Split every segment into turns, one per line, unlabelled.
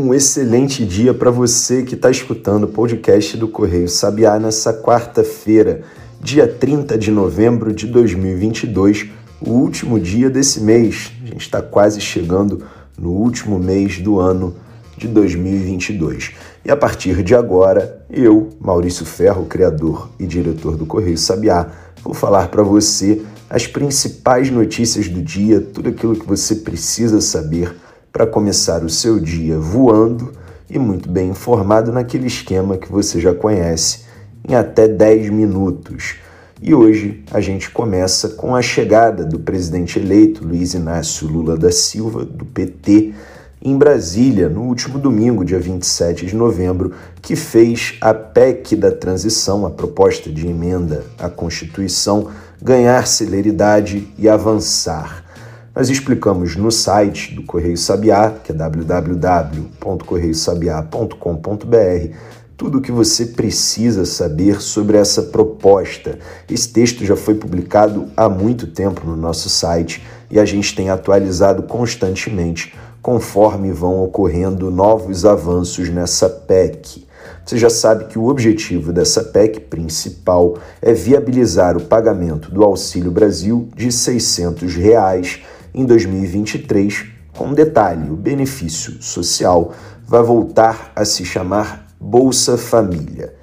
Um excelente dia para você que está escutando o podcast do Correio Sabiá nessa quarta-feira, dia 30 de novembro de 2022, o último dia desse mês. A gente está quase chegando no último mês do ano de 2022. E a partir de agora, eu, Maurício Ferro, criador e diretor do Correio Sabiá, vou falar para você as principais notícias do dia, tudo aquilo que você precisa saber para começar o seu dia voando e muito bem informado naquele esquema que você já conhece em até 10 minutos. E hoje a gente começa com a chegada do presidente eleito Luiz Inácio Lula da Silva, do PT, em Brasília no último domingo, dia 27 de novembro, que fez a PEC da transição, a proposta de emenda à Constituição, ganhar celeridade e avançar. Nós explicamos no site do Correio Sabiá, que é www.correiosabiá.com.br, tudo o que você precisa saber sobre essa proposta. Esse texto já foi publicado há muito tempo no nosso site e a gente tem atualizado constantemente conforme vão ocorrendo novos avanços nessa PEC. Você já sabe que o objetivo dessa PEC principal é viabilizar o pagamento do Auxílio Brasil de 600 reais em 2023, com um detalhe: o benefício social vai voltar a se chamar Bolsa Família.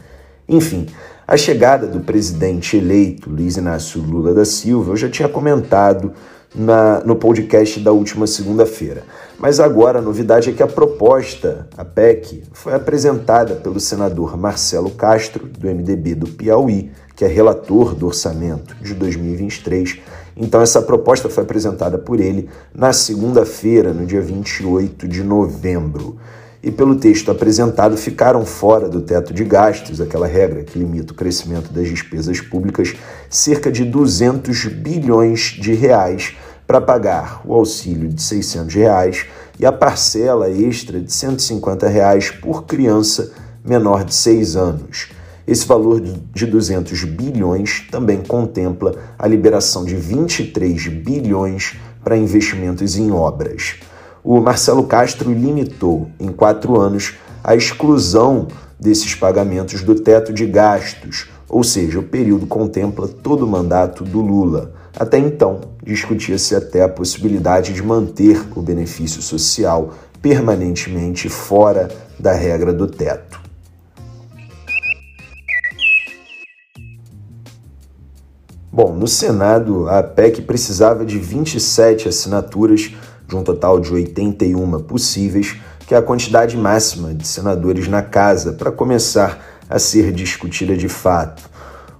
Enfim, a chegada do presidente eleito Luiz Inácio Lula da Silva, eu já tinha comentado na, no podcast da última segunda-feira. Mas agora a novidade é que a proposta, a PEC, foi apresentada pelo senador Marcelo Castro, do MDB do Piauí, que é relator do orçamento de 2023. Então, essa proposta foi apresentada por ele na segunda-feira, no dia 28 de novembro. E pelo texto apresentado, ficaram fora do teto de gastos, aquela regra que limita o crescimento das despesas públicas, cerca de 200 bilhões de reais para pagar o auxílio de 600 reais e a parcela extra de 150 reais por criança menor de 6 anos. Esse valor de 200 bilhões também contempla a liberação de 23 bilhões para investimentos em obras. O Marcelo Castro limitou em quatro anos a exclusão desses pagamentos do teto de gastos, ou seja, o período contempla todo o mandato do Lula. Até então, discutia-se até a possibilidade de manter o benefício social permanentemente fora da regra do teto. Bom, no Senado, a PEC precisava de 27 assinaturas, de um total de 81 possíveis, que é a quantidade máxima de senadores na casa para começar a ser discutida de fato.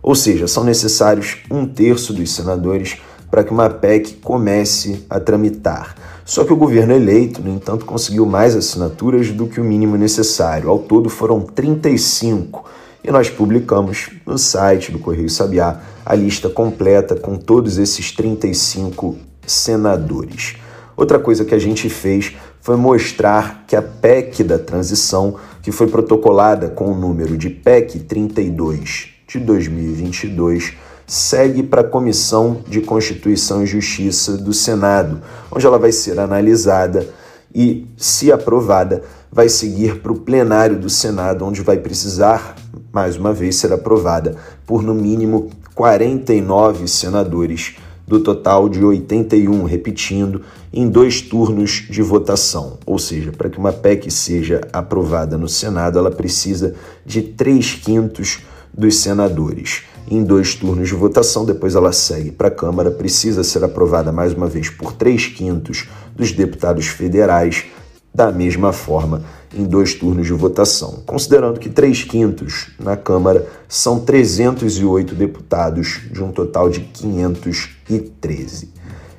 Ou seja, são necessários um terço dos senadores para que uma PEC comece a tramitar. Só que o governo eleito, no entanto, conseguiu mais assinaturas do que o mínimo necessário. Ao todo foram 35. E nós publicamos no site do Correio Sabiá a lista completa com todos esses 35 senadores. Outra coisa que a gente fez foi mostrar que a PEC da transição, que foi protocolada com o número de PEC 32 de 2022, segue para a Comissão de Constituição e Justiça do Senado, onde ela vai ser analisada e, se aprovada, vai seguir para o plenário do Senado, onde vai precisar, mais uma vez, ser aprovada por no mínimo 49 senadores, do total de 81, repetindo, em dois turnos de votação. Ou seja, para que uma PEC seja aprovada no Senado, ela precisa de 3 quintos dos senadores em dois turnos de votação, depois ela segue para a Câmara, precisa ser aprovada mais uma vez por três quintos dos deputados federais, da mesma forma, em dois turnos de votação. Considerando que três quintos na Câmara são 308 deputados, de um total de 513.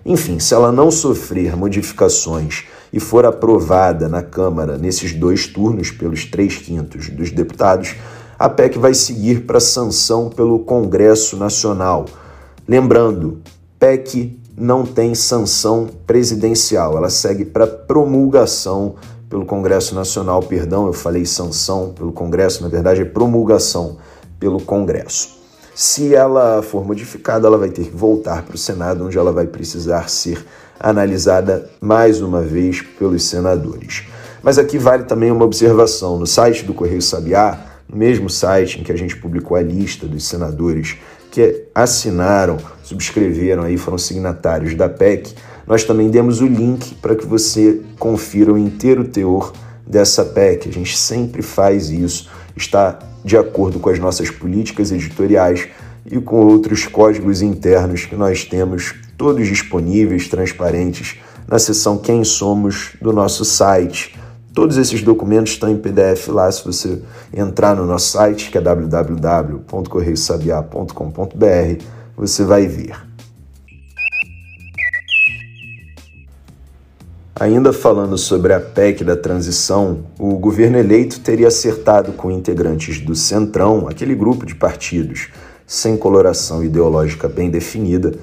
Enfim, se ela não sofrer modificações e for aprovada na Câmara nesses dois turnos pelos três quintos dos deputados, a PEC vai seguir para sanção pelo Congresso Nacional. Lembrando, PEC não tem sanção presidencial, ela segue para promulgação pelo Congresso Nacional, perdão, eu falei sanção pelo Congresso, na verdade é promulgação pelo Congresso. Se ela for modificada, ela vai ter que voltar para o Senado, onde ela vai precisar ser analisada mais uma vez pelos senadores. Mas aqui vale também uma observação: no site do Correio Sabiá, no mesmo site em que a gente publicou a lista dos senadores que assinaram, subscreveram aí, foram signatários da PEC, nós também demos o link para que você confira o inteiro teor dessa PEC. A gente sempre faz isso, está de acordo com as nossas políticas editoriais e com outros códigos internos que nós temos todos disponíveis, transparentes, na seção Quem Somos do nosso site. Todos esses documentos estão em PDF lá, se você entrar no nosso site, que é www.correiosabiá.com.br, você vai ver. Ainda falando sobre a PEC da transição, o governo eleito teria acertado com integrantes do Centrão, aquele grupo de partidos sem coloração ideológica bem definida,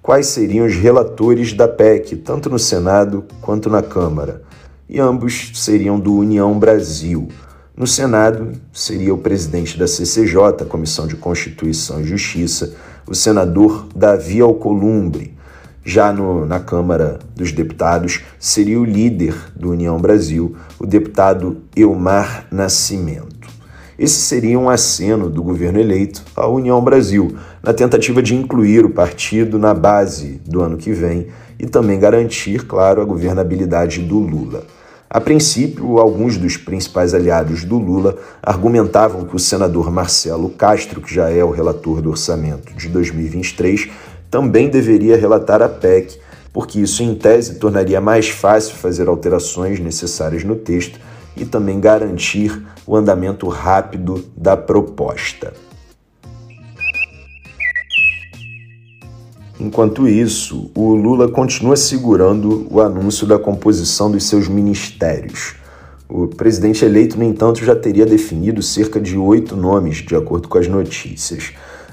quais seriam os relatores da PEC, tanto no Senado quanto na Câmara e ambos seriam do União Brasil. No Senado, seria o presidente da CCJ, Comissão de Constituição e Justiça, o senador Davi Alcolumbre. Já no, na Câmara dos Deputados, seria o líder do União Brasil, o deputado Elmar Nascimento. Esse seria um aceno do governo eleito à União Brasil, na tentativa de incluir o partido na base do ano que vem e também garantir, claro, a governabilidade do Lula. A princípio, alguns dos principais aliados do Lula argumentavam que o senador Marcelo Castro, que já é o relator do orçamento de 2023, também deveria relatar a PEC, porque isso, em tese, tornaria mais fácil fazer alterações necessárias no texto e também garantir o andamento rápido da proposta. Enquanto isso, o Lula continua segurando o anúncio da composição dos seus ministérios. O presidente eleito, no entanto, já teria definido cerca de oito nomes, de acordo com as notícias.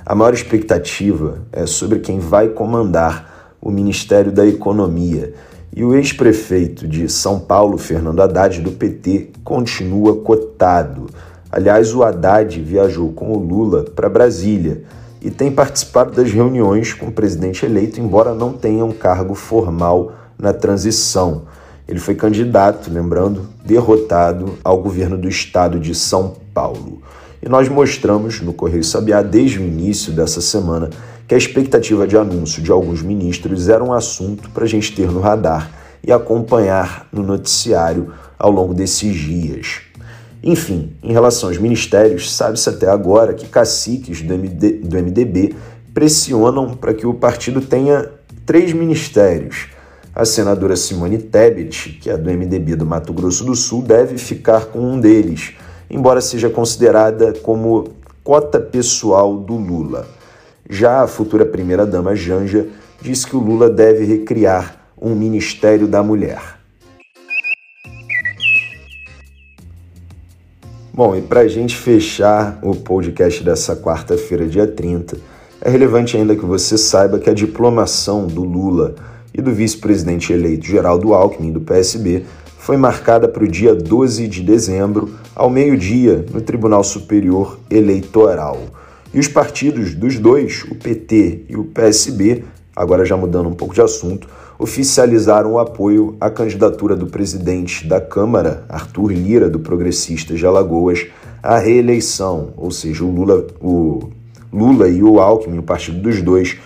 A maior expectativa é sobre quem vai comandar o Ministério da Economia. E o ex-prefeito de São Paulo, Fernando Haddad, do PT, continua cotado. Aliás, o Haddad viajou com o Lula para Brasília e tem participado das reuniões com o presidente eleito, embora não tenha um cargo formal na transição. Ele foi candidato, lembrando, derrotado ao governo do estado de São Paulo. E nós mostramos no Correio Sabiá, desde o início dessa semana, que a expectativa de anúncio de alguns ministros era um assunto para a gente ter no radar e acompanhar no noticiário ao longo desses dias. Enfim, em relação aos ministérios, sabe-se até agora que caciques do, MD, do MDB pressionam para que o partido tenha três ministérios. A senadora Simone Tebet, que é do MDB do Mato Grosso do Sul, deve ficar com um deles, embora seja considerada como cota pessoal do Lula. Já a futura primeira-dama Janja diz que o Lula deve recriar um Ministério da Mulher. Bom, e para a gente fechar o podcast dessa quarta-feira, dia 30, é relevante ainda que você saiba que a diplomação do Lula e do vice-presidente eleito Geraldo Alckmin, do PSB, foi marcada para o dia 12 de dezembro, ao meio-dia, no Tribunal Superior Eleitoral. E os partidos dos dois, o PT e o PSB, agora já mudando um pouco de assunto, oficializaram o apoio à candidatura do presidente da Câmara, Arthur Lira, do Progressista de Alagoas, à reeleição, ou seja, o Lula, o Lula e o Alckmin, o partido dos dois,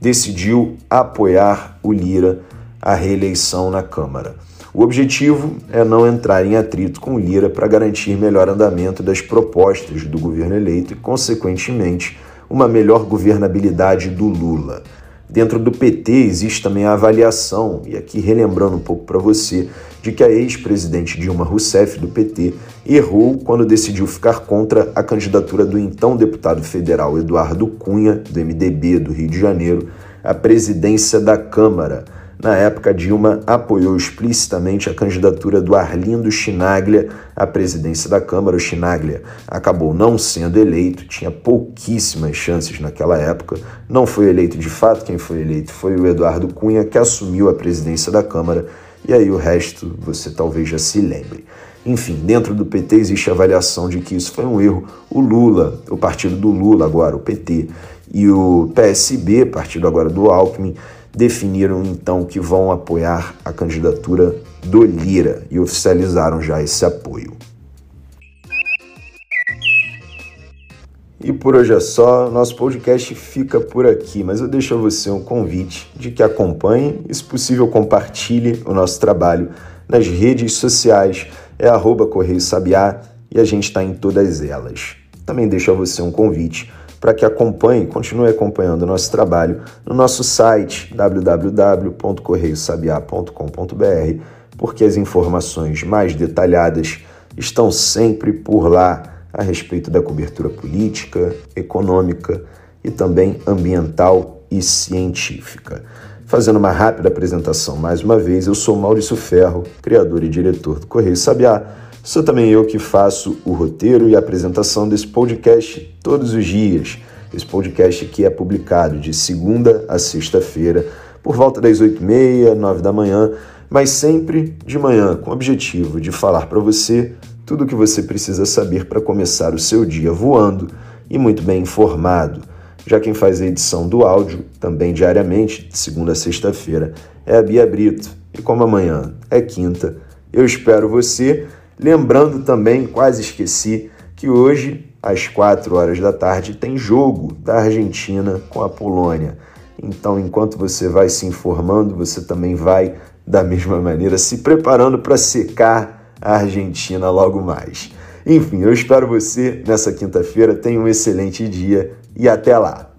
decidiu apoiar o Lira à reeleição na Câmara. O objetivo é não entrar em atrito com Lira para garantir melhor andamento das propostas do governo eleito e, consequentemente, uma melhor governabilidade do Lula. Dentro do PT existe também a avaliação, e aqui relembrando um pouco para você, de que a ex-presidente Dilma Rousseff, do PT, errou quando decidiu ficar contra a candidatura do então deputado federal Eduardo Cunha, do MDB do Rio de Janeiro, à presidência da Câmara na época, Dilma apoiou explicitamente a candidatura do Arlindo Chinaglia à presidência da Câmara. O Chinaglia acabou não sendo eleito, tinha pouquíssimas chances naquela época, não foi eleito de fato. Quem foi eleito foi o Eduardo Cunha, que assumiu a presidência da Câmara, e aí o resto você talvez já se lembre. Enfim, dentro do PT existe a avaliação de que isso foi um erro. O Lula, o partido do Lula agora, o PT, e o PSB, partido agora do Alckmin, definiram então que vão apoiar a candidatura do Lira e oficializaram já esse apoio. E por hoje é só, nosso podcast fica por aqui, mas eu deixo a você um convite de que acompanhe e, se possível, compartilhe o nosso trabalho nas redes sociais, é arroba Correio Sabiá e a gente está em todas elas. Também deixo a você um convite para que acompanhe, continue acompanhando o nosso trabalho no nosso site www.correiosabiá.com.br, porque as informações mais detalhadas estão sempre por lá a respeito da cobertura política, econômica e também ambiental e científica. Fazendo uma rápida apresentação mais uma vez, eu sou Maurício Ferro, criador e diretor do Correio Sabiá. Sou também eu que faço o roteiro e a apresentação desse podcast todos os dias. Esse podcast que é publicado de segunda a sexta-feira, por volta das 8h30, 9 da manhã, mas sempre de manhã, com o objetivo de falar para você tudo o que você precisa saber para começar o seu dia voando e muito bem informado. Já quem faz a edição do áudio, também diariamente, de segunda a sexta-feira, é a Bia Brito. E como amanhã é quinta, eu espero você. Lembrando também, quase esqueci, que hoje, às 4 horas da tarde, tem jogo da Argentina com a Polônia. Então, enquanto você vai se informando, você também vai, da mesma maneira, se preparando para secar a Argentina logo mais. Enfim, eu espero você nessa quinta-feira. Tenha um excelente dia e até lá!